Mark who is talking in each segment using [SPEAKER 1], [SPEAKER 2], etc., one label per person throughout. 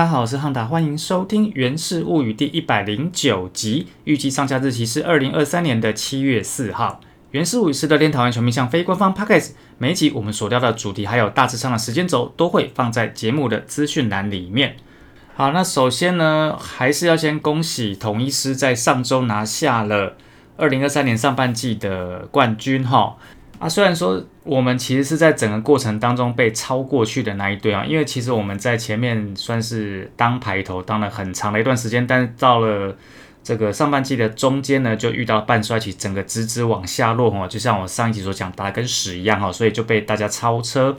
[SPEAKER 1] 大家好，我是汉达，欢迎收听《源氏物语》第一百零九集，预计上架日期是二零二三年的七月四号。《源氏物语》是乐天讨厌球迷向非官方 podcast，每一集我们所聊的主题还有大致上的时间轴都会放在节目的资讯栏里面。好，那首先呢，还是要先恭喜统一师在上周拿下了二零二三年上半季的冠军哈。啊，虽然说我们其实是在整个过程当中被超过去的那一队啊，因为其实我们在前面算是当排头当了很长的一段时间，但是到了这个上半季的中间呢，就遇到半衰期，整个直直往下落哈，就像我上一集所讲，打的跟屎一样哈，所以就被大家超车。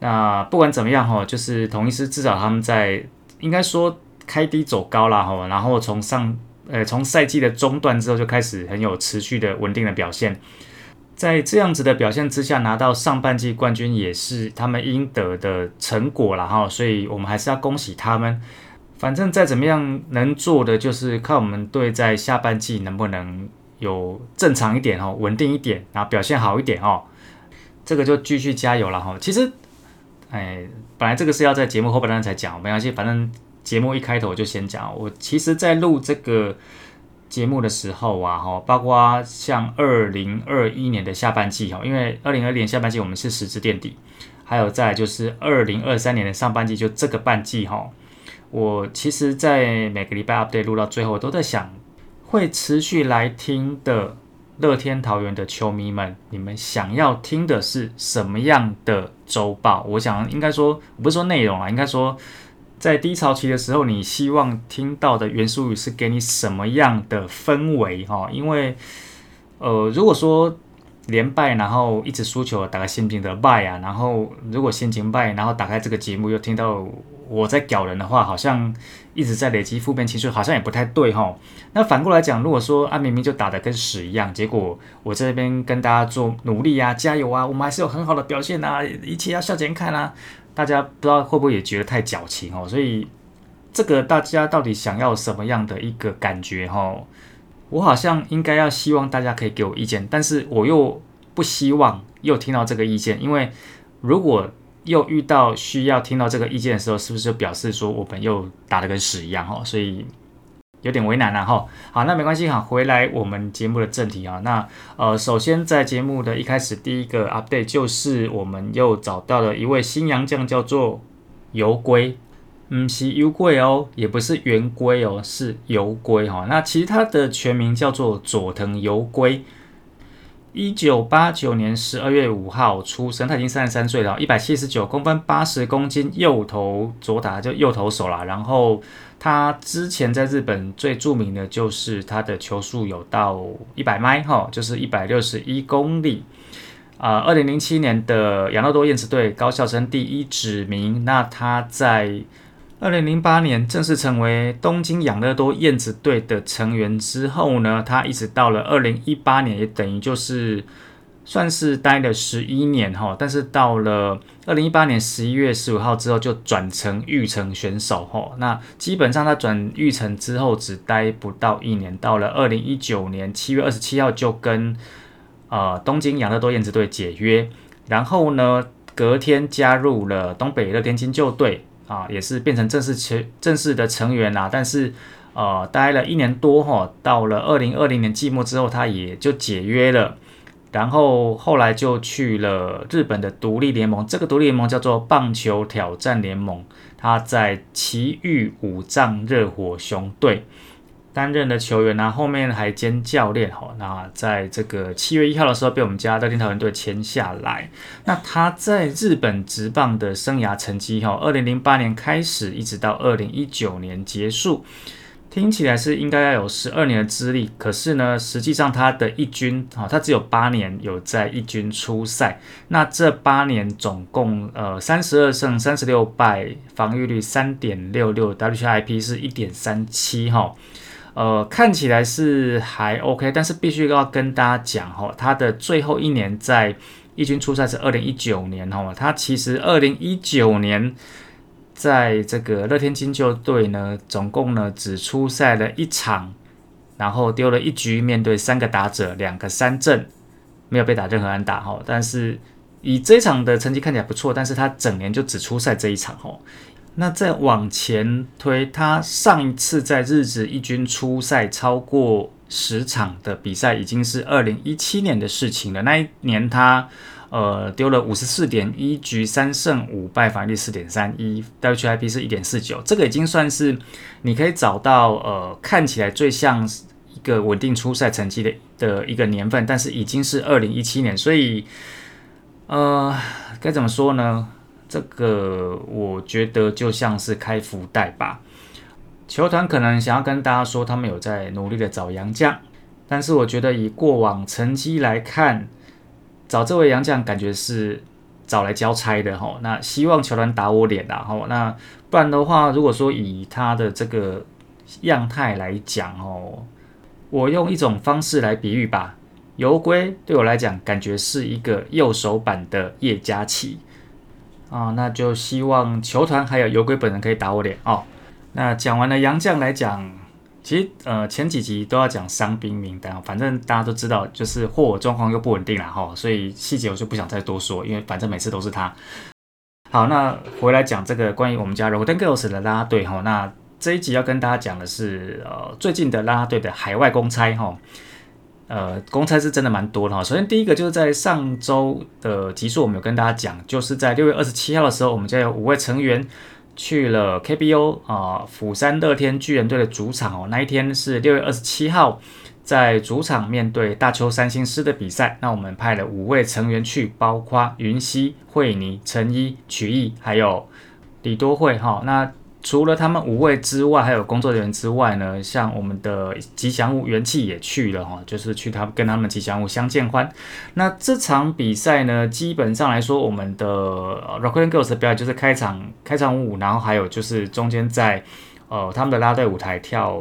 [SPEAKER 1] 那不管怎么样哈，就是同一师至少他们在应该说开低走高了哈，然后从上呃从赛季的中段之后就开始很有持续的稳定的表现。在这样子的表现之下，拿到上半季冠军也是他们应得的成果了哈，所以我们还是要恭喜他们。反正再怎么样，能做的就是看我们队在下半季能不能有正常一点哦，稳定一点，然后表现好一点哦。这个就继续加油了哈。其实，哎，本来这个是要在节目后半段才讲，没关系，反正节目一开头就先讲。我其实，在录这个。节目的时候啊，哈，包括像二零二一年的下半季哈，因为二零二年下半季我们是十支垫底，还有再就是二零二三年的上半季，就这个半季哈，我其实，在每个礼拜 update 录到最后，都在想，会持续来听的乐天桃园的球迷们，你们想要听的是什么样的周报？我想应该说，不是说内容啊，应该说。在低潮期的时候，你希望听到的元素语是给你什么样的氛围？哈，因为，呃，如果说连败，然后一直输球，打开心情的败啊，然后如果心情败，然后打开这个节目又听到我在屌人的话，好像一直在累积负面情绪，好像也不太对哈。那反过来讲，如果说啊明明就打的跟屎一样，结果我这边跟大家做努力啊，加油啊，我们还是有很好的表现啊，一切要向前看啊。大家不知道会不会也觉得太矫情哦？所以这个大家到底想要什么样的一个感觉哈？我好像应该要希望大家可以给我意见，但是我又不希望又听到这个意见，因为如果又遇到需要听到这个意见的时候，是不是就表示说我们又打得跟屎一样哈？所以。有点为难了哈，好，那没关系哈，回来我们节目的正题啊，那呃，首先在节目的一开始，第一个 update 就是我们又找到了一位新洋将，叫做游龟，嗯，是游龟哦，也不是圆龟哦，是游龟哈，那其实他的全名叫做佐藤游龟。一九八九年十二月五号出生，他已经三十三岁了，一百七十九公分，八十公斤，右投左打就右投手啦。然后他之前在日本最著名的就是他的球速有到一百迈哈，就是一百六十一公里。啊，二零零七年的养乐多燕子队高校生第一指名，那他在。二零零八年正式成为东京养乐多燕子队的成员之后呢，他一直到了二零一八年，也等于就是算是待了十一年哈。但是到了二零一八年十一月十五号之后，就转成育成选手哈。那基本上他转育成之后只待不到一年，到了二零一九年七月二十七号就跟呃东京养乐多燕子队解约，然后呢隔天加入了东北乐天金鹫队。啊，也是变成正式成正式的成员啦，但是呃，待了一年多哈，到了二零二零年季末之后，他也就解约了，然后后来就去了日本的独立联盟，这个独立联盟叫做棒球挑战联盟，他在奇遇五藏热火熊队。担任的球员呢，后面还兼教练哈。那在这个七月一号的时候，被我们家乐天桃园队签下来。那他在日本职棒的生涯成绩哈，二零零八年开始，一直到二零一九年结束，听起来是应该要有十二年的资历。可是呢，实际上他的一军哈，他只有八年有在一军出赛。那这八年总共呃三十二胜三十六败，防御率三点六六，WIP 是一点三七哈。呃，看起来是还 OK，但是必须要跟大家讲哈，他的最后一年在一军出赛是二零一九年哈，他其实二零一九年在这个乐天金鹫队呢，总共呢只出赛了一场，然后丢了一局，面对三个打者，两个三振，没有被打任何安打哈，但是以这场的成绩看起来不错，但是他整年就只出赛这一场哈。那再往前推，他上一次在日职一军出赛超过十场的比赛，已经是二零一七年的事情了。那一年他呃丢了五十四点一局，三胜五败，防御率四点三一，WHIP 是一点四九，这个已经算是你可以找到呃看起来最像一个稳定出赛成绩的的一个年份，但是已经是二零一七年，所以呃该怎么说呢？这个我觉得就像是开福袋吧，球团可能想要跟大家说他们有在努力的找洋将，但是我觉得以过往成绩来看，找这位洋将感觉是找来交差的哈。那希望球团打我脸啦哈。那不然的话，如果说以他的这个样态来讲哦，我用一种方式来比喻吧，游龟对我来讲感觉是一个右手版的叶嘉琪。啊，那就希望球团还有游龟本人可以打我脸哦。那讲完了杨将来讲，其实呃前几集都要讲伤兵名单，反正大家都知道，就是霍尔状况又不稳定了哈，所以细节我就不想再多说，因为反正每次都是他。好，那回来讲这个关于我们家 r o d e n Girls 的拉拉队哈，那这一集要跟大家讲的是呃最近的拉拉队的海外公差哈。呃，公差是真的蛮多的哈。首先第一个就是在上周的集数，我们有跟大家讲，就是在六月二十七号的时候，我们就有五位成员去了 KBO 啊釜山乐天巨人队的主场哦。那一天是六月二十七号，在主场面对大邱三星狮的比赛。那我们派了五位成员去，包括云溪、惠妮、陈一、曲艺，还有李多惠哈。那除了他们五位之外，还有工作人员之外呢，像我们的吉祥物元气也去了哈，就是去他跟他们吉祥物相见欢。那这场比赛呢，基本上来说，我们的 Rockin' Girls 的表演就是开场开场舞，然后还有就是中间在呃他们的拉队舞台跳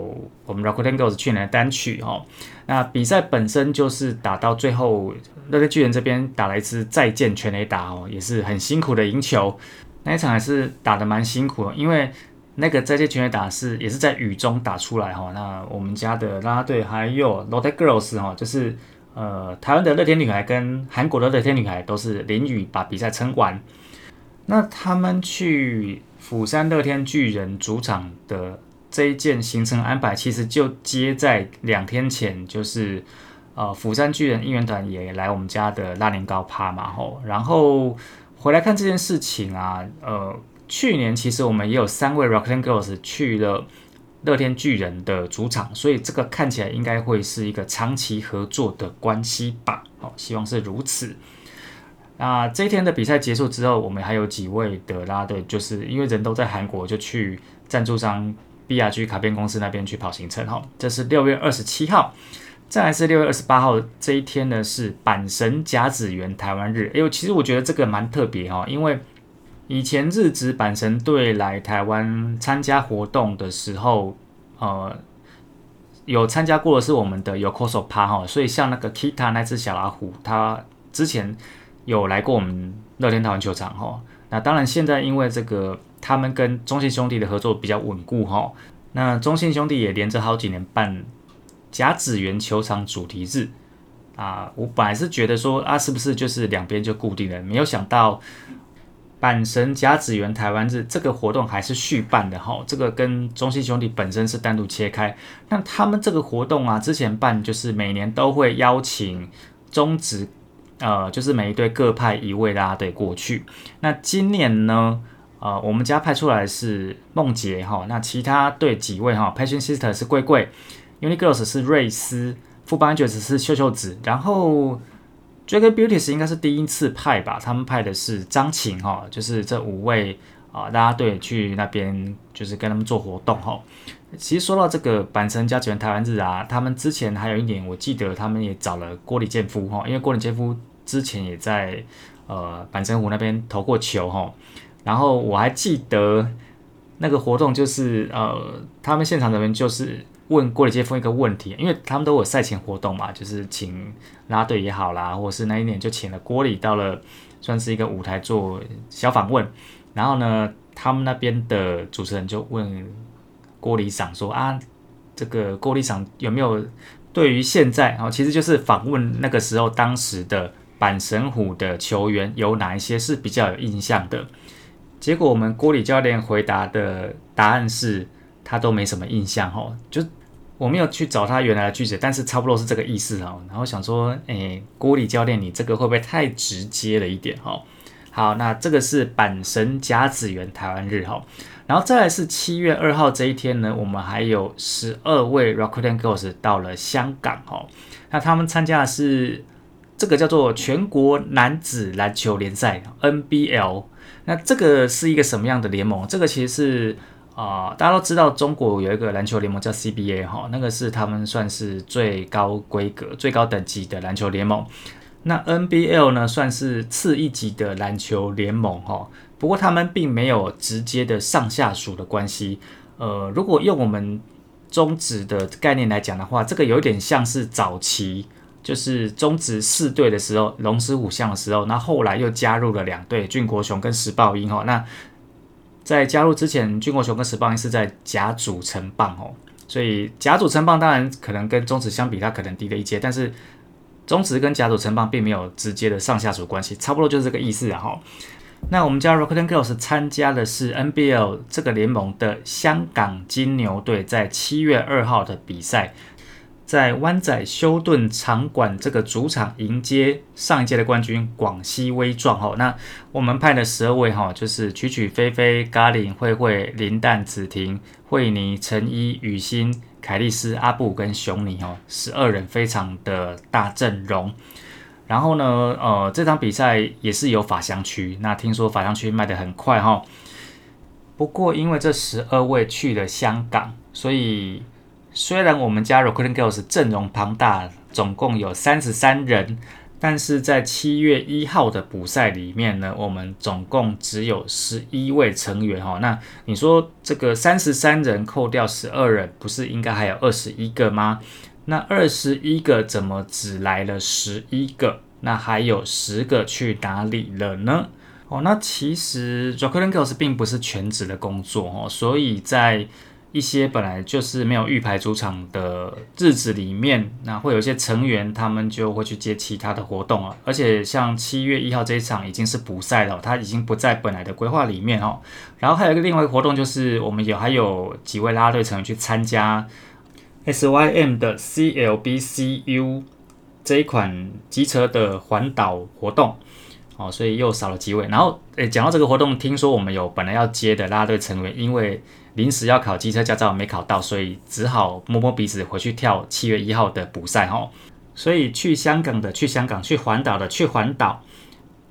[SPEAKER 1] 我们 Rockin' Girls 去年的单曲哈。那比赛本身就是打到最后，乐天巨人这边打了一次再见全垒打哦，也是很辛苦的赢球。那一场还是打的蛮辛苦的，因为。那个再见全垒打是也是在雨中打出来哈，那我们家的啦啦队还有 l o t t Girls 哈，就是呃台湾的乐天女孩跟韩国的乐天女孩都是淋雨把比赛撑完。那他们去釜山乐天巨人主场的这一件行程安排，其实就接在两天前，就是呃釜山巨人应援团也来我们家的拉年糕趴嘛吼，然后回来看这件事情啊，呃。去年其实我们也有三位 Rockin' Girls 去了乐天巨人的主场，所以这个看起来应该会是一个长期合作的关系吧。好，希望是如此。那这一天的比赛结束之后，我们还有几位的拉队，就是因为人都在韩国，就去赞助商 BRG 卡片公司那边去跑行程。哈，这是六月二十七号，再来是六月二十八号这一天呢，是阪神甲子园台湾日。哎呦，其实我觉得这个蛮特别哈，因为。以前日职阪神队来台湾参加活动的时候，呃，有参加过的是我们的 Yokoso 趴哈，所以像那个 Kita 那只小老虎，它之前有来过我们乐天台湾球场哈。那当然现在因为这个他们跟中信兄弟的合作比较稳固哈，那中信兄弟也连着好几年办甲子园球场主题日啊，我本来是觉得说啊，是不是就是两边就固定了，没有想到。阪神甲子园台湾日这个活动还是续办的哈，这个跟中信兄弟本身是单独切开。那他们这个活动啊，之前办就是每年都会邀请中职，呃，就是每一队各派一位啦队过去。那今年呢，呃，我们家派出来是梦洁哈，那其他队几位哈，Passion Sister 是贵贵，Uni Girls 是瑞斯，副班爵士是秀秀子，然后。J a g Beauties 应该是第一次派吧，他们派的是张晴哈，就是这五位啊，大家队去那边就是跟他们做活动哈。其实说到这个阪神加权台湾日啊，他们之前还有一年，我记得他们也找了郭里健夫哈，因为郭里健夫之前也在呃阪神湖那边投过球哈。然后我还记得那个活动就是呃，他们现场的人就是。问郭里杰夫一个问题，因为他们都有赛前活动嘛，就是请拉队也好啦，或是那一年就请了郭里到了，算是一个舞台做小访问。然后呢，他们那边的主持人就问郭里长说啊，这个郭里长有没有对于现在，然后其实就是访问那个时候当时的阪神虎的球员有哪一些是比较有印象的？结果我们郭里教练回答的答案是他都没什么印象哈，就我没有去找他原来的句子，但是差不多是这个意思哈。然后想说，诶，郭里教练你这个会不会太直接了一点哈？好，那这个是阪神甲子园台湾日哈，然后再来是七月二号这一天呢，我们还有十二位 Rakuten Girls 到了香港哈，那他们参加的是这个叫做全国男子篮球联赛 NBL。那这个是一个什么样的联盟？这个其实是啊，大家都知道中国有一个篮球联盟叫 CBA 哈，那个是他们算是最高规格、最高等级的篮球联盟。那 NBL 呢，算是次一级的篮球联盟哈。不过他们并没有直接的上下属的关系。呃，如果用我们中职的概念来讲的话，这个有点像是早期。就是中职四队的时候，龙狮虎象的时候，那后来又加入了两队，俊国雄跟石豹鹰哈。那在加入之前，俊国雄跟石豹鹰是在甲组成棒哦，所以甲组成棒当然可能跟中职相比，它可能低了一阶，但是中职跟甲组成棒并没有直接的上下属关系，差不多就是这个意思哈。那我们家 Rockton Girls 参加的是 NBL 这个联盟的香港金牛队，在七月二号的比赛。在湾仔休顿场馆这个主场迎接上一届的冠军广西威壮哈，那我们派的十二位哈，就是曲曲飞飞、咖喱慧慧、林蛋子婷、惠妮、陈一、雨欣、凯丽丝、阿布跟熊尼哦，十二人非常的大阵容。然后呢，呃，这场比赛也是有法香区，那听说法香区卖的很快哈。不过因为这十二位去了香港，所以。虽然我们家 r o c k e n Girls 阵容庞大，总共有三十三人，但是在七月一号的补赛里面呢，我们总共只有十一位成员哈。那你说这个三十三人扣掉十二人，不是应该还有二十一个吗？那二十一个怎么只来了十一个？那还有十个去哪里了呢？哦，那其实 r o c k e n Girls 并不是全职的工作哦，所以在一些本来就是没有预排主场的日子里面，那会有一些成员，他们就会去接其他的活动了。而且像七月一号这一场已经是补赛了，它已经不在本来的规划里面哦。然后还有一个另外一个活动，就是我们有还有几位拉队成员去参加 SYM 的 CLBCU 这一款机车的环岛活动哦，所以又少了几位。然后诶，讲到这个活动，听说我们有本来要接的拉队成员，因为临时要考机车驾照没考到，所以只好摸摸鼻子回去跳七月一号的补赛哈。所以去香港的去香港，去环岛的去环岛。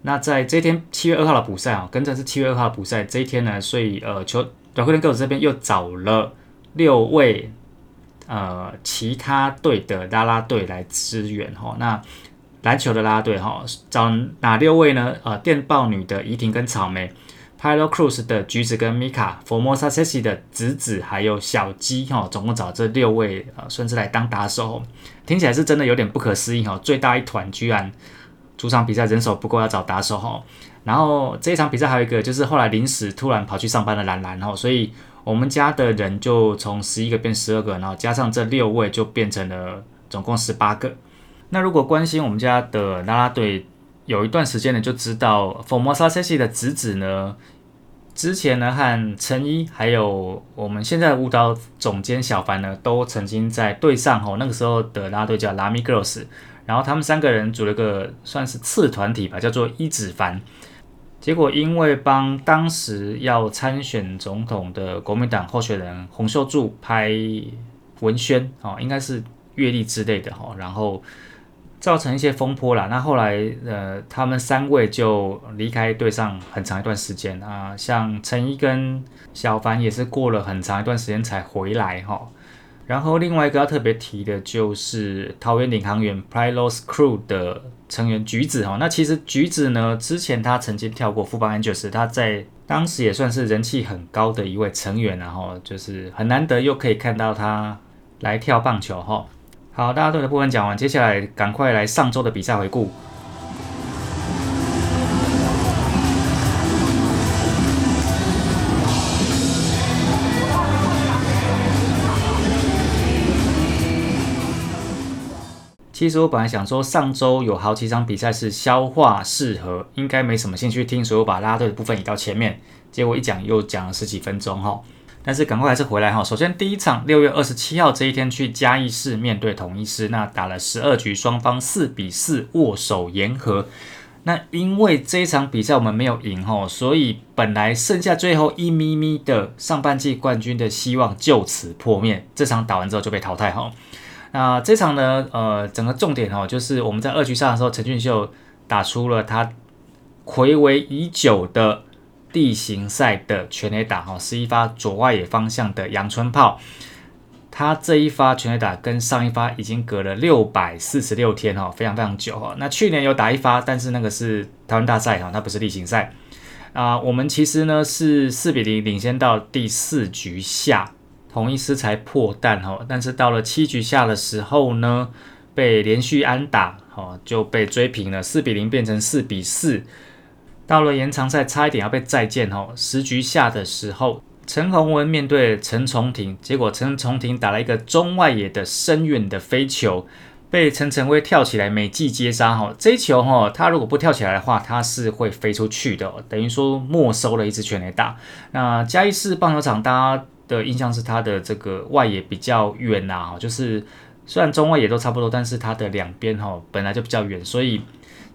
[SPEAKER 1] 那在这一天七月二号的补赛啊，跟着是七月二号的补赛这一天呢，所以呃，球短裤人哥这边又找了六位呃其他队的拉拉队来支援哈。那篮球的拉拉队哈，找哪六位呢？呃，电报女的怡婷跟草莓。Pilot Cruise 的橘子跟 Mika，Formosa s e s i 的子子，还有小鸡哈，总共找这六位呃孙子来当打手，听起来是真的有点不可思议哈。最大一团居然主场比赛人手不够要找打手哈。然后这一场比赛还有一个就是后来临时突然跑去上班的兰兰哈，所以我们家的人就从十一个变十二个，然后加上这六位就变成了总共十八个。那如果关心我们家的啦啦队。有一段时间呢，就知道 Formosa s e s i 的侄子呢，之前呢和陈一还有我们现在的舞蹈总监小凡呢，都曾经在队上吼，那个时候的拉队叫 Lami Girls，然后他们三个人组了个算是次团体吧，叫做一子凡。结果因为帮当时要参选总统的国民党候选人洪秀柱拍文宣哦，应该是阅历之类的哈，然后。造成一些风波啦。那后来，呃，他们三位就离开队上很长一段时间啊。像陈一跟小凡也是过了很长一段时间才回来哈。然后另外一个要特别提的就是桃园领航员 Prilos Crew 的成员橘子哈。那其实橘子呢，之前他曾经跳过富邦 Angels，他在当时也算是人气很高的一位成员，然后就是很难得又可以看到他来跳棒球哈。好，大家队的部分讲完，接下来赶快来上周的比赛回顾。其实我本来想说上周有好几场比赛是消化适合，应该没什么兴趣听，所以我把拉队的部分移到前面。结果一讲又讲了十几分钟哈。但是赶快还是回来哈。首先第一场六月二十七号这一天去嘉义市面对统一师，那打了十二局，双方四比四握手言和。那因为这一场比赛我们没有赢哈，所以本来剩下最后一咪咪的上半季冠军的希望就此破灭。这场打完之后就被淘汰哈。那这场呢，呃，整个重点哈，就是我们在二局上的时候，陈俊秀打出了他回违已久的。地形赛的全垒打哈，是一发左外野方向的阳春炮。他这一发全垒打跟上一发已经隔了六百四十六天哈，非常非常久哈。那去年有打一发，但是那个是台湾大赛哈，它不是例行赛啊。我们其实呢是四比零领先到第四局下，同一师才破蛋哈。但是到了七局下的时候呢，被连续安打哈，就被追平了，四比零变成四比四。到了延长赛，差一点要被再见哦。十局下的时候，陈宏文面对陈重廷，结果陈重廷打了一个中外野的深远的飞球，被陈晨威跳起来美记接杀哈。这一球哈，他如果不跳起来的话，他是会飞出去的，等于说没收了一支全垒打。那嘉义市棒球场，大家的印象是他的这个外野比较远呐，就是虽然中外野都差不多，但是它的两边哈本来就比较远，所以。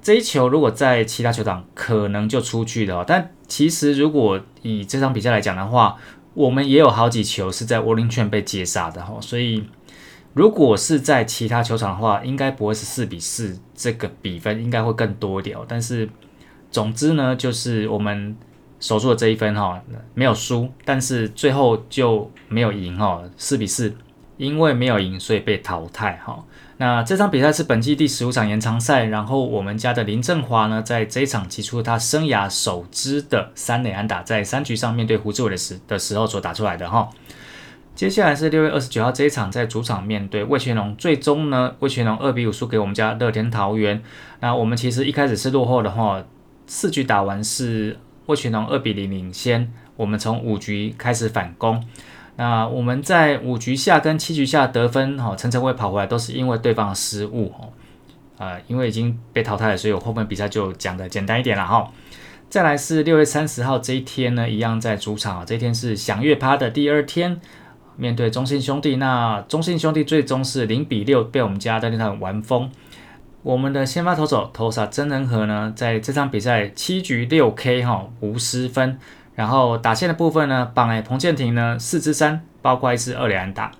[SPEAKER 1] 这一球如果在其他球场可能就出去了，但其实如果以这场比赛来讲的话，我们也有好几球是在窝林圈被接杀的哈，所以如果是在其他球场的话，应该不会是四比四这个比分，应该会更多一点。但是总之呢，就是我们守住了这一分哈，没有输，但是最后就没有赢哈，四比四，因为没有赢，所以被淘汰哈。那这场比赛是本季第十五场延长赛，然后我们家的林振华呢，在这一场击出他生涯首支的三垒安打，在三局上面对胡志伟的时的时候所打出来的哈。接下来是六月二十九号这一场在主场面对魏全龙，最终呢魏全龙二比五输给我们家乐天桃园。那我们其实一开始是落后的哈，四局打完是魏全龙二比零领先，我们从五局开始反攻。那我们在五局下跟七局下得分，哈，陈晨会跑回来都是因为对方的失误，哈，呃，因为已经被淘汰了，所以我后面比赛就讲的简单一点了，哈。再来是六月三十号这一天呢，一样在主场啊，这一天是响月趴的第二天，面对中信兄弟，那中信兄弟最终是零比六被我们家的那场完封。我们的先发投手投萨真人和呢，在这场比赛七局六 K 哈无失分。然后打线的部分呢，榜诶彭建廷呢四支三，包括一支二连打。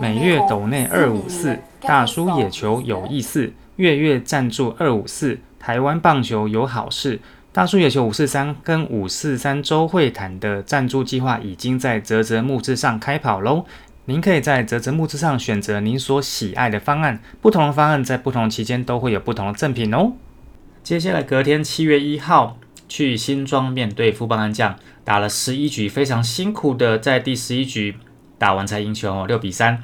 [SPEAKER 1] 每月斗内二五四，大叔野球有意思，月月赞助二五四，台湾棒球有好事。大叔野球五四三跟五四三周会谈的赞助计划已经在泽泽木之上开跑喽。您可以在泽泽木之上选择您所喜爱的方案，不同的方案在不同期间都会有不同的赠品哦。接下来隔天七月一号去新庄面对富邦悍将，打了十一局，非常辛苦的在第十一局打完才赢球哦，六比三。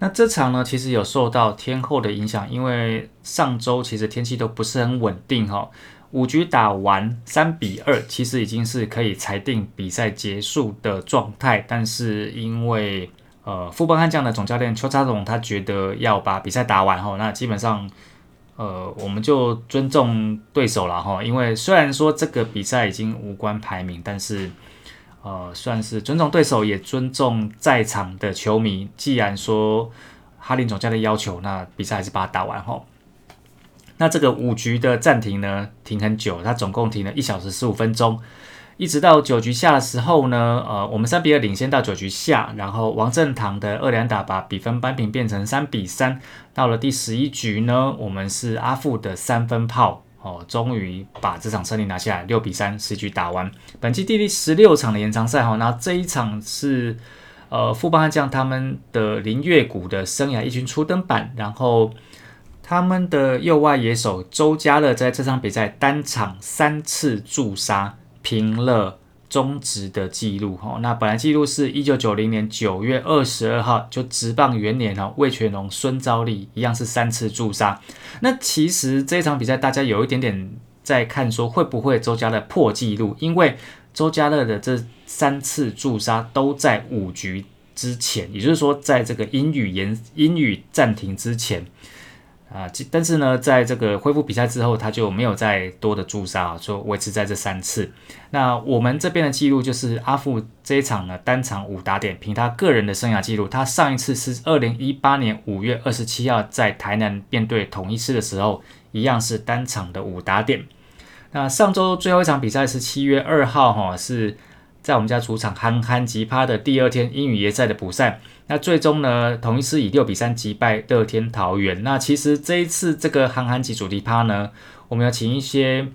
[SPEAKER 1] 那这场呢，其实有受到天后的影响，因为上周其实天气都不是很稳定哈。五局打完三比二，其实已经是可以裁定比赛结束的状态，但是因为呃富邦悍将的总教练邱查总他觉得要把比赛打完哈，那基本上。呃，我们就尊重对手了哈，因为虽然说这个比赛已经无关排名，但是呃，算是尊重对手，也尊重在场的球迷。既然说哈林总教练要求，那比赛还是把它打完哈。那这个五局的暂停呢，停很久，它总共停了一小时十五分钟。一直到九局下的时候呢，呃，我们三比二领先到九局下，然后王正堂的二连打把比分扳平，变成三比三。到了第十一局呢，我们是阿富的三分炮哦，终于把这场胜利拿下来，六比三，十局打完。本期第十六场的延长赛哈，那这一场是呃富邦悍将他们的林月谷的生涯一军初登板，然后他们的右外野手周家乐在这场比赛单场三次助杀。平了中职的记录哈，那本来记录是一九九零年九月二十二号，就职棒元年哈，魏全龙、孙昭利一样是三次驻杀。那其实这场比赛大家有一点点在看说会不会周家乐破纪录，因为周家乐的这三次驻杀都在五局。之前，也就是说，在这个英语延英语暂停之前。啊，但是呢，在这个恢复比赛之后，他就没有再多的朱砂，就维持在这三次。那我们这边的记录就是阿富这一场呢，单场五打点，凭他个人的生涯记录，他上一次是二零一八年五月二十七号在台南面对统一师的时候，一样是单场的五打点。那上周最后一场比赛是七月二号，哈，是在我们家主场憨憨吉趴的第二天英语联赛的补赛。那最终呢，同一次以六比三击败乐天桃园。那其实这一次这个憨憨级主题趴呢，我们要请一些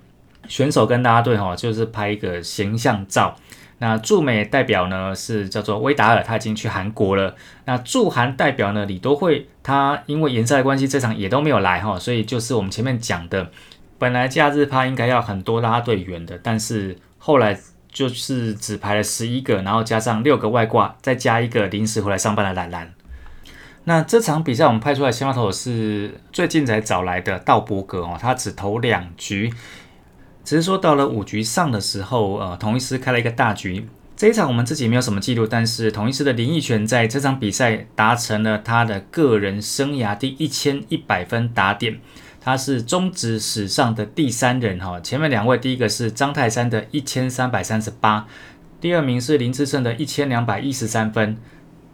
[SPEAKER 1] 选手跟大家队哈，就是拍一个形象照。那驻美代表呢是叫做威达尔，他已经去韩国了。那驻韩代表呢李多惠，他因为颜色的关系，这场也都没有来哈。所以就是我们前面讲的，本来假日趴应该要很多拉队员的，但是后来。就是只排了十一个，然后加上六个外挂，再加一个临时回来上班的懒懒。那这场比赛我们派出来先发投是最近才找来的道伯格哦，他只投两局，只是说到了五局上的时候，呃，同一师开了一个大局。这一场我们自己没有什么记录，但是同一师的林奕泉在这场比赛达成了他的个人生涯第一千一百分打点。他是中职史上的第三人哈，前面两位，第一个是张泰山的一千三百三十八，第二名是林志胜的一千两百一十三分。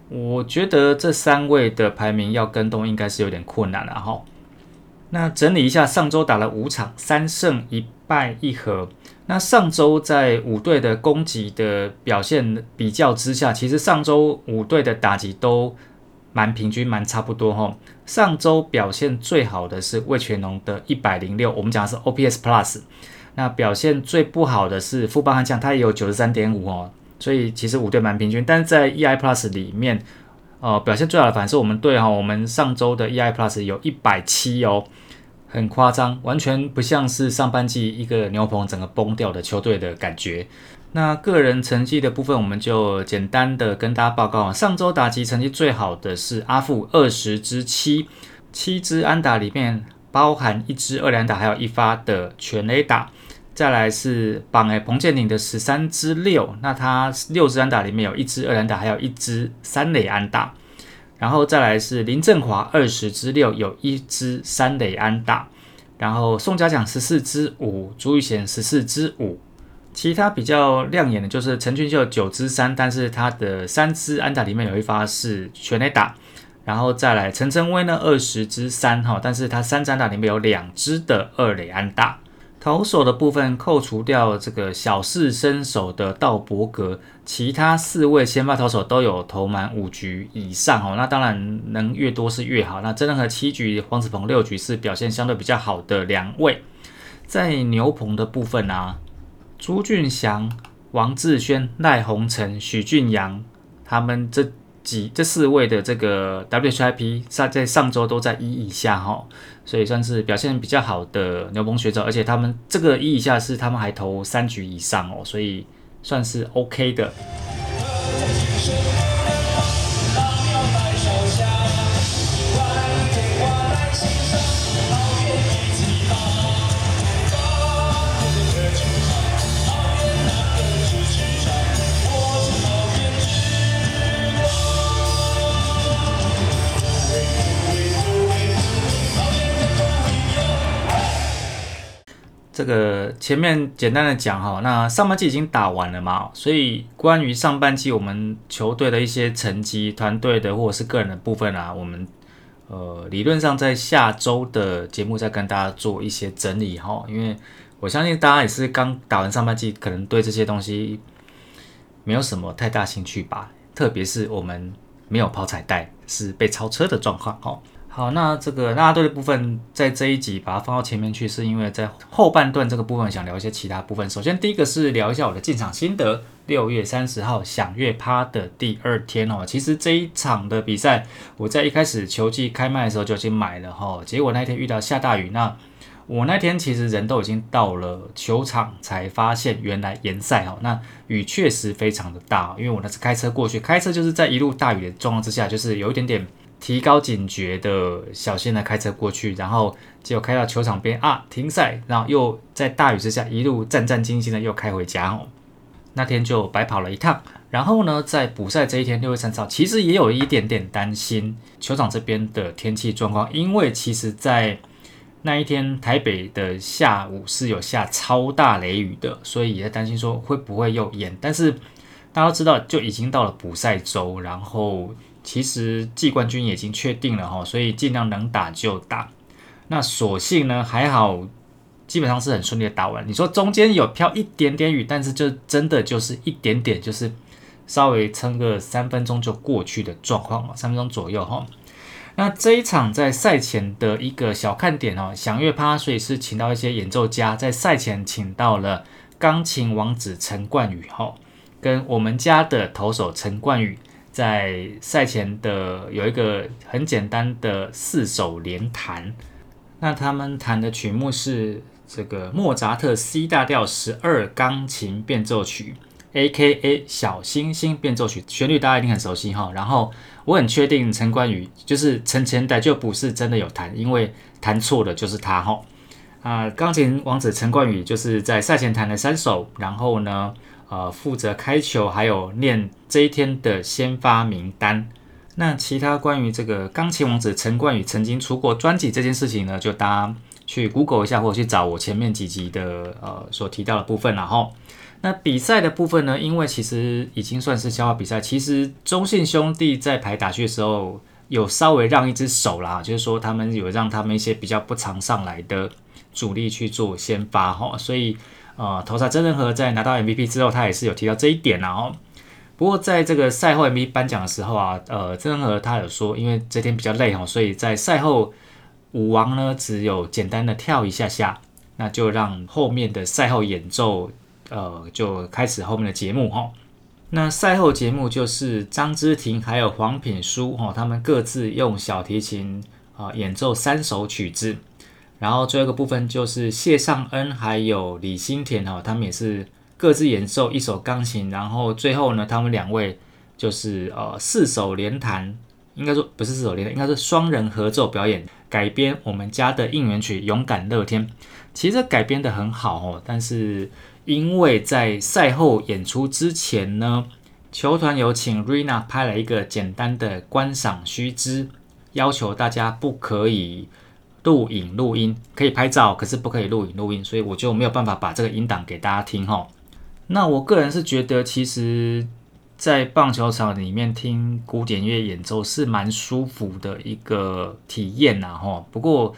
[SPEAKER 1] 我觉得这三位的排名要跟动应该是有点困难了哈。那整理一下，上周打了五场，三胜一败一和。那上周在五队的攻击的表现比较之下，其实上周五队的打击都。蛮平均，蛮差不多哈。上周表现最好的是魏全龙的一百零六，我们讲的是 OPS Plus。那表现最不好的是富邦悍将，他也有九十三点五哦。所以其实五队蛮平均，但是在 EI Plus 里面，呃，表现最好的反而是我们队哈。我们上周的 EI Plus 有一百七哦，很夸张，完全不像是上半季一个牛棚整个崩掉的球队的感觉。那个人成绩的部分，我们就简单的跟大家报告啊。上周打击成绩最好的是阿富二十支七，七支安打里面包含一支二连打，还有一发的全垒打。再来是榜诶彭建宁的十三支六，那他六支安打里面有一支二连打，还有一支三垒安打。然后再来是林振华二十支六，有一支三垒安打。然后宋家奖十四支五，朱玉贤十四支五。其他比较亮眼的就是陈俊秀九支三，但是他的三支安打里面有一发是全垒打，然后再来陈晨威呢二十支三哈，但是他三支安打里面有两支的二垒安打。投手的部分扣除掉这个小试身手的道伯格，其他四位先发投手都有投满五局以上哦，那当然能越多是越好。那真的和七局黄子鹏六局是表现相对比较好的两位，在牛棚的部分啊。朱俊祥、王志轩、赖鸿成、许俊阳，他们这几这四位的这个 WHIP 上在上周都在一以下哈，所以算是表现比较好的牛棚学者，而且他们这个一以下是他们还投三局以上哦，所以算是 OK 的。这个前面简单的讲哈，那上半季已经打完了嘛，所以关于上半季我们球队的一些成绩、团队的或者是个人的部分啊，我们呃理论上在下周的节目再跟大家做一些整理哈，因为我相信大家也是刚打完上半季，可能对这些东西没有什么太大兴趣吧，特别是我们没有跑彩带，是被超车的状况哈。好，那这个拉拉队的部分，在这一集把它放到前面去，是因为在后半段这个部分想聊一些其他部分。首先，第一个是聊一下我的进场心得。六月三十号响月趴的第二天哦，其实这一场的比赛，我在一开始球季开卖的时候就已经买了哈。结果那天遇到下大雨，那我那天其实人都已经到了球场，才发现原来延赛哦。那雨确实非常的大，因为我那次开车过去，开车就是在一路大雨的状况之下，就是有一点点。提高警觉的小心的开车过去，然后结果开到球场边啊停赛，然后又在大雨之下一路战战兢兢的又开回家哦。那天就白跑了一趟。然后呢，在补赛这一天，六月三十号，其实也有一点点担心球场这边的天气状况，因为其实，在那一天台北的下午是有下超大雷雨的，所以也在担心说会不会又淹。但是大家都知道，就已经到了补赛周，然后其实季冠军已经确定了哈，所以尽量能打就打。那所幸呢，还好。基本上是很顺利的打完。你说中间有飘一点点雨，但是就真的就是一点点，就是稍微撑个三分钟就过去的状况嘛，三分钟左右哈。那这一场在赛前的一个小看点哦，响乐趴，所以是请到一些演奏家，在赛前请到了钢琴王子陈冠宇哈，跟我们家的投手陈冠宇，在赛前的有一个很简单的四手联弹。那他们弹的曲目是。这个莫扎特 C 大调十二钢琴变奏曲，A.K.A 小星星变奏曲，旋律大家一定很熟悉哈。然后我很确定陈冠宇就是陈前代就不是真的有弹，因为弹错的就是他哈。啊，钢琴王子陈冠宇就是在赛前弹了三首，然后呢，呃，负责开球，还有念这一天的先发名单。那其他关于这个钢琴王子陈冠宇曾经出过专辑这件事情呢，就大家。去 Google 一下，或者去找我前面几集的呃所提到的部分，然后那比赛的部分呢，因为其实已经算是消化比赛，其实中信兄弟在排打序的时候有稍微让一只手啦，就是说他们有让他们一些比较不常上来的主力去做先发哈，所以呃，投萨曾仁和在拿到 MVP 之后，他也是有提到这一点然后不过在这个赛后 MVP 颁奖的时候啊，呃，曾仁和他有说，因为这天比较累哈，所以在赛后。舞王呢，只有简单的跳一下下，那就让后面的赛后演奏，呃，就开始后面的节目哈。那赛后节目就是张之婷还有黄品书哈，他们各自用小提琴啊演奏三首曲子，然后最后一个部分就是谢尚恩还有李新田哈，他们也是各自演奏一首钢琴，然后最后呢，他们两位就是呃四手联弹，应该说不是四手联弹，应该是双人合奏表演。改编我们家的应援曲《勇敢乐天》，其实改编的很好哦。但是因为在赛后演出之前呢，球团有请 Rina 拍了一个简单的观赏须知，要求大家不可以录影录音，可以拍照，可是不可以录影录音，所以我就没有办法把这个音档给大家听哈。那我个人是觉得，其实。在棒球场里面听古典乐演奏是蛮舒服的一个体验呐，哈。不过，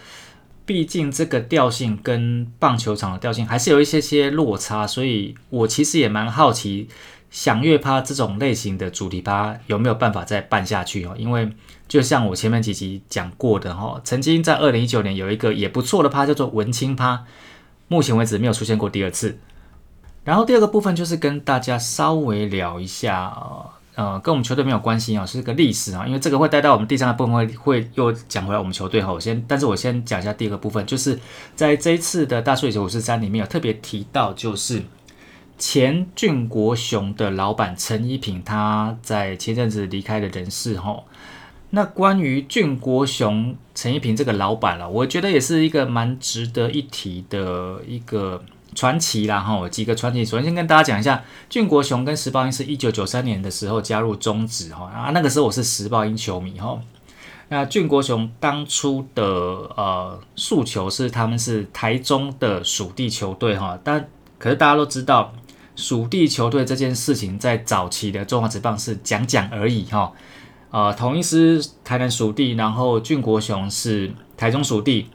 [SPEAKER 1] 毕竟这个调性跟棒球场的调性还是有一些些落差，所以我其实也蛮好奇，响乐趴这种类型的主题趴有没有办法再办下去哦？因为就像我前面几集讲过的哈，曾经在二零一九年有一个也不错的趴叫做文青趴，目前为止没有出现过第二次。然后第二个部分就是跟大家稍微聊一下，呃，跟我们球队没有关系啊，是个历史啊，因为这个会带到我们第三个部分会会又讲回来我们球队哈。我先，但是我先讲一下第二个部分，就是在这一次的大数九五四三里面有特别提到，就是前俊国雄的老板陈一平他在前阵子离开的人事哈。那关于俊国雄陈一平这个老板了，我觉得也是一个蛮值得一提的一个。传奇啦哈，几个传奇。首先跟大家讲一下，俊国雄跟石豹英是一九九三年的时候加入中职哈啊，那个时候我是石豹英球迷哈。那俊国雄当初的呃诉求是他们是台中的属地球队哈，但可是大家都知道属地球队这件事情在早期的中华职棒是讲讲而已哈。呃，同一师台南属地，然后俊国雄是台中属地，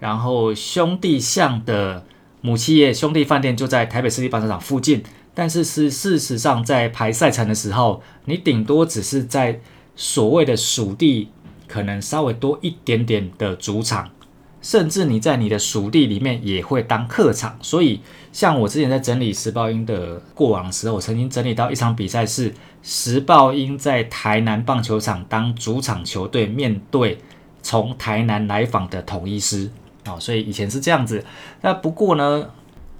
[SPEAKER 1] 然后兄弟巷的。母企业兄弟饭店就在台北市立棒球场附近，但是是事实上在排赛程的时候，你顶多只是在所谓的属地可能稍微多一点点的主场，甚至你在你的属地里面也会当客场。所以，像我之前在整理时报鹰的过往的时候，我曾经整理到一场比赛是时报鹰在台南棒球场当主场球队，面对从台南来访的统一师。哦，所以以前是这样子。那不过呢，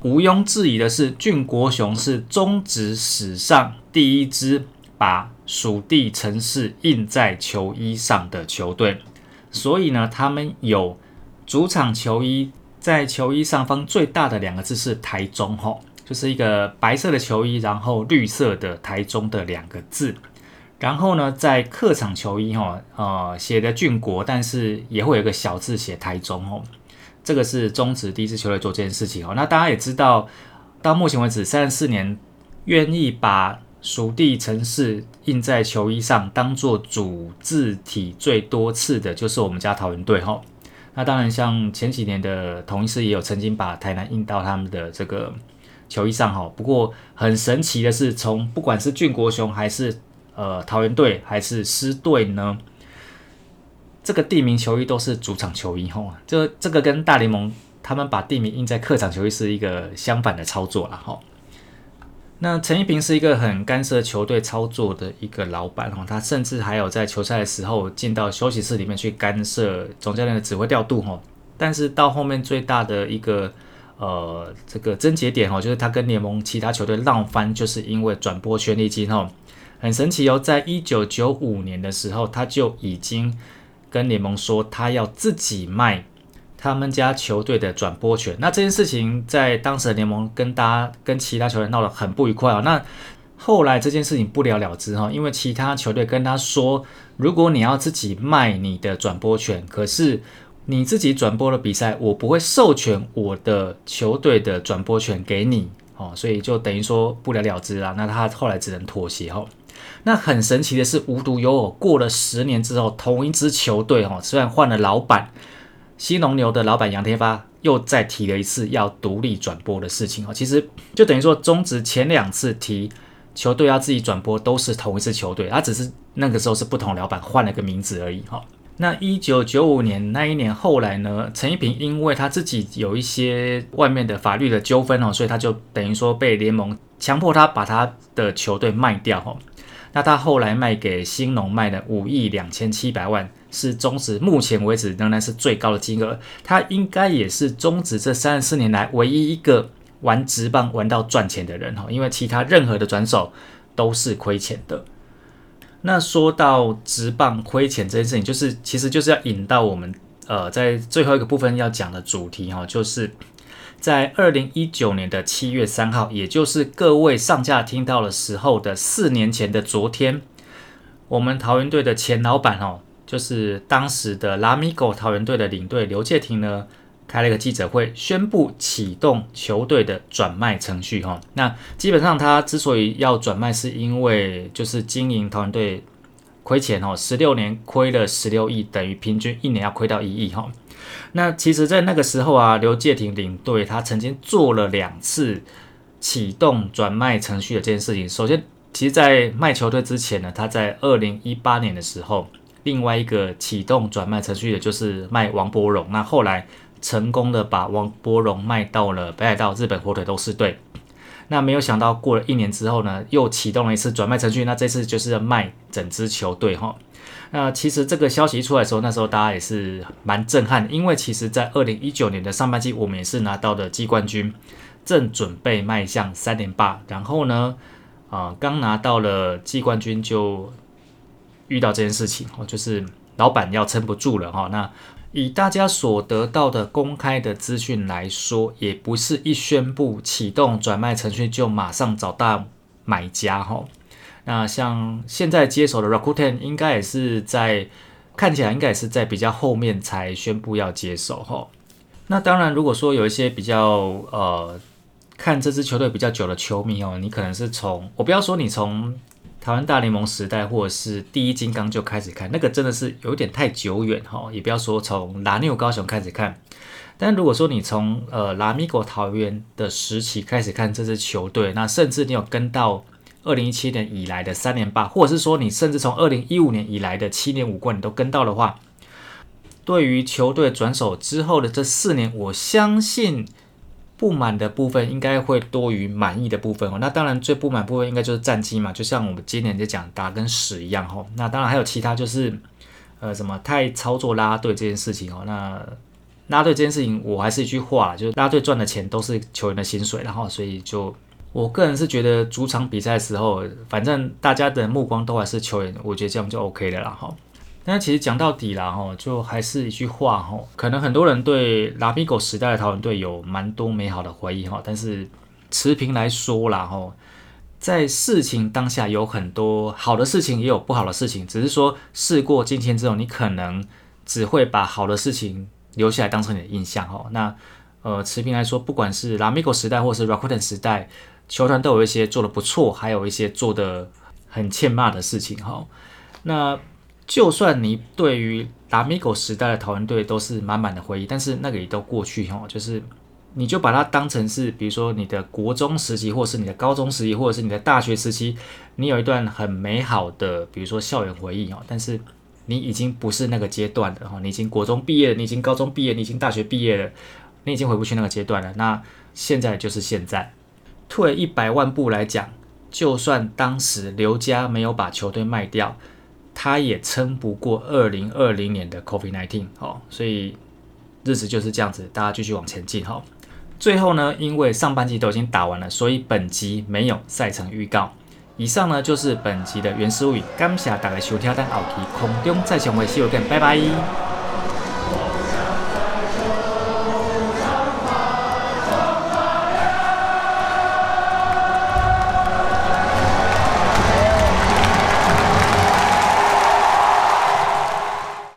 [SPEAKER 1] 毋庸置疑的是，俊国雄是中职史上第一支把属地城市印在球衣上的球队。所以呢，他们有主场球衣，在球衣上方最大的两个字是台中。哈，就是一个白色的球衣，然后绿色的台中的两个字。然后呢，在客场球衣哈，呃，写的俊国，但是也会有个小字写台中哦。这个是中职第一支球队做这件事情哦。那大家也知道，到目前为止三十四年，愿意把属地城市印在球衣上当做主字体最多次的，就是我们家桃园队哈。那当然，像前几年的同一师也有曾经把台南印到他们的这个球衣上哈。不过很神奇的是，从不管是俊国雄还是呃，桃园队还是狮队呢？这个地名球衣都是主场球衣哈，这这个跟大联盟他们把地名印在客场球衣是一个相反的操作了吼。那陈一平是一个很干涉球队操作的一个老板吼，他甚至还有在球赛的时候进到休息室里面去干涉总教练的指挥调度吼。但是到后面最大的一个呃这个症结点哦，就是他跟联盟其他球队闹翻，就是因为转播权利金吼。很神奇哦，在一九九五年的时候，他就已经跟联盟说，他要自己卖他们家球队的转播权。那这件事情在当时的联盟跟大家、跟其他球员闹得很不愉快哦。那后来这件事情不了了之哈，因为其他球队跟他说，如果你要自己卖你的转播权，可是你自己转播的比赛，我不会授权我的球队的转播权给你哦，所以就等于说不了了之啦。那他后来只能妥协哈。那很神奇的是，无独有偶，过了十年之后，同一支球队哈，虽然换了老板，西农牛的老板杨天发又再提了一次要独立转播的事情哦。其实就等于说，中职前两次提球队要自己转播，都是同一支球队，他只是那个时候是不同老板换了个名字而已哈。那一九九五年那一年后来呢，陈一平因为他自己有一些外面的法律的纠纷哦，所以他就等于说被联盟强迫他把他的球队卖掉哈。那他后来卖给兴农卖了五亿两千七百万，是中职目前为止仍然是最高的金额。他应该也是中职这三十四年来唯一一个玩直棒玩到赚钱的人哈，因为其他任何的转手都是亏钱的。那说到直棒亏钱这件事情，就是其实就是要引到我们呃在最后一个部分要讲的主题哈，就是。在二零一九年的七月三号，也就是各位上架听到的时候的四年前的昨天，我们桃园队的前老板哦，就是当时的拉米狗桃园队的领队刘介廷呢，开了一个记者会，宣布启动球队的转卖程序哈。那基本上他之所以要转卖，是因为就是经营桃园队亏钱哦，十六年亏了十六亿，等于平均一年要亏到一亿哈。那其实，在那个时候啊，刘介廷领队他曾经做了两次启动转卖程序的这件事情。首先，其实，在卖球队之前呢，他在二零一八年的时候，另外一个启动转卖程序的就是卖王柏荣。那后来成功的把王柏荣卖到了北海道日本火腿斗士队。那没有想到，过了一年之后呢，又启动了一次转卖程序。那这次就是卖整支球队哈。那其实这个消息一出来的时候，那时候大家也是蛮震撼，因为其实，在二零一九年的上半季，我们也是拿到的季冠军，正准备迈向三连霸，然后呢，啊，刚拿到了季冠军就遇到这件事情，哦，就是老板要撑不住了哈。那以大家所得到的公开的资讯来说，也不是一宣布启动转卖程序就马上找到买家哈。那像现在接手的 Rakuten 应该也是在看起来应该也是在比较后面才宣布要接手哈。那当然，如果说有一些比较呃看这支球队比较久的球迷哦，你可能是从我不要说你从台湾大联盟时代或者是第一金刚就开始看，那个真的是有点太久远哈。也不要说从拉纽高雄开始看，但如果说你从呃拉米狗桃园的时期开始看这支球队，那甚至你有跟到。二零一七年以来的三连霸，或者是说你甚至从二零一五年以来的七年五冠，你都跟到的话，对于球队转手之后的这四年，我相信不满的部分应该会多于满意的部分哦。那当然最不满部分应该就是战绩嘛，就像我们今年在讲打跟屎一样哦。那当然还有其他就是呃什么太操作拉队这件事情哦。那拉队这件事情，我还是一句话，就是拉队赚的钱都是球员的薪水，然后所以就。我个人是觉得主场比赛的时候，反正大家的目光都还是球员，我觉得这样就 OK 了啦哈。但其实讲到底啦哈，就还是一句话哈，可能很多人对拉比狗时代的桃园队有蛮多美好的回忆哈，但是持平来说啦，吼，在事情当下有很多好的事情，也有不好的事情，只是说事过境迁之后，你可能只会把好的事情留下来当成你的印象，哈。那呃，持平来说，不管是拉米狗时代或是 Rakuten 时代，球团都有一些做的不错，还有一些做的很欠骂的事情，哈。那就算你对于达米狗时代的桃园队都是满满的回忆，但是那个也都过去哈，就是你就把它当成是，比如说你的国中时期，或者是你的高中时期，或者是你的大学时期，你有一段很美好的，比如说校园回忆哦。但是你已经不是那个阶段了哈，你已经国中毕业了，你已经高中毕业，你已经大学毕业了，你已经回不去那个阶段了。那现在就是现在，退一百万步来讲，就算当时刘家没有把球队卖掉。他也撑不过二零二零年的 COVID nineteen 哦，所以日子就是这样子，大家继续往前进哈。最后呢，因为上半季都已经打完了，所以本集没有赛程预告。以上呢就是本集的原始物语，感谢大家收听，但奥体空中再相会，see you again，拜拜。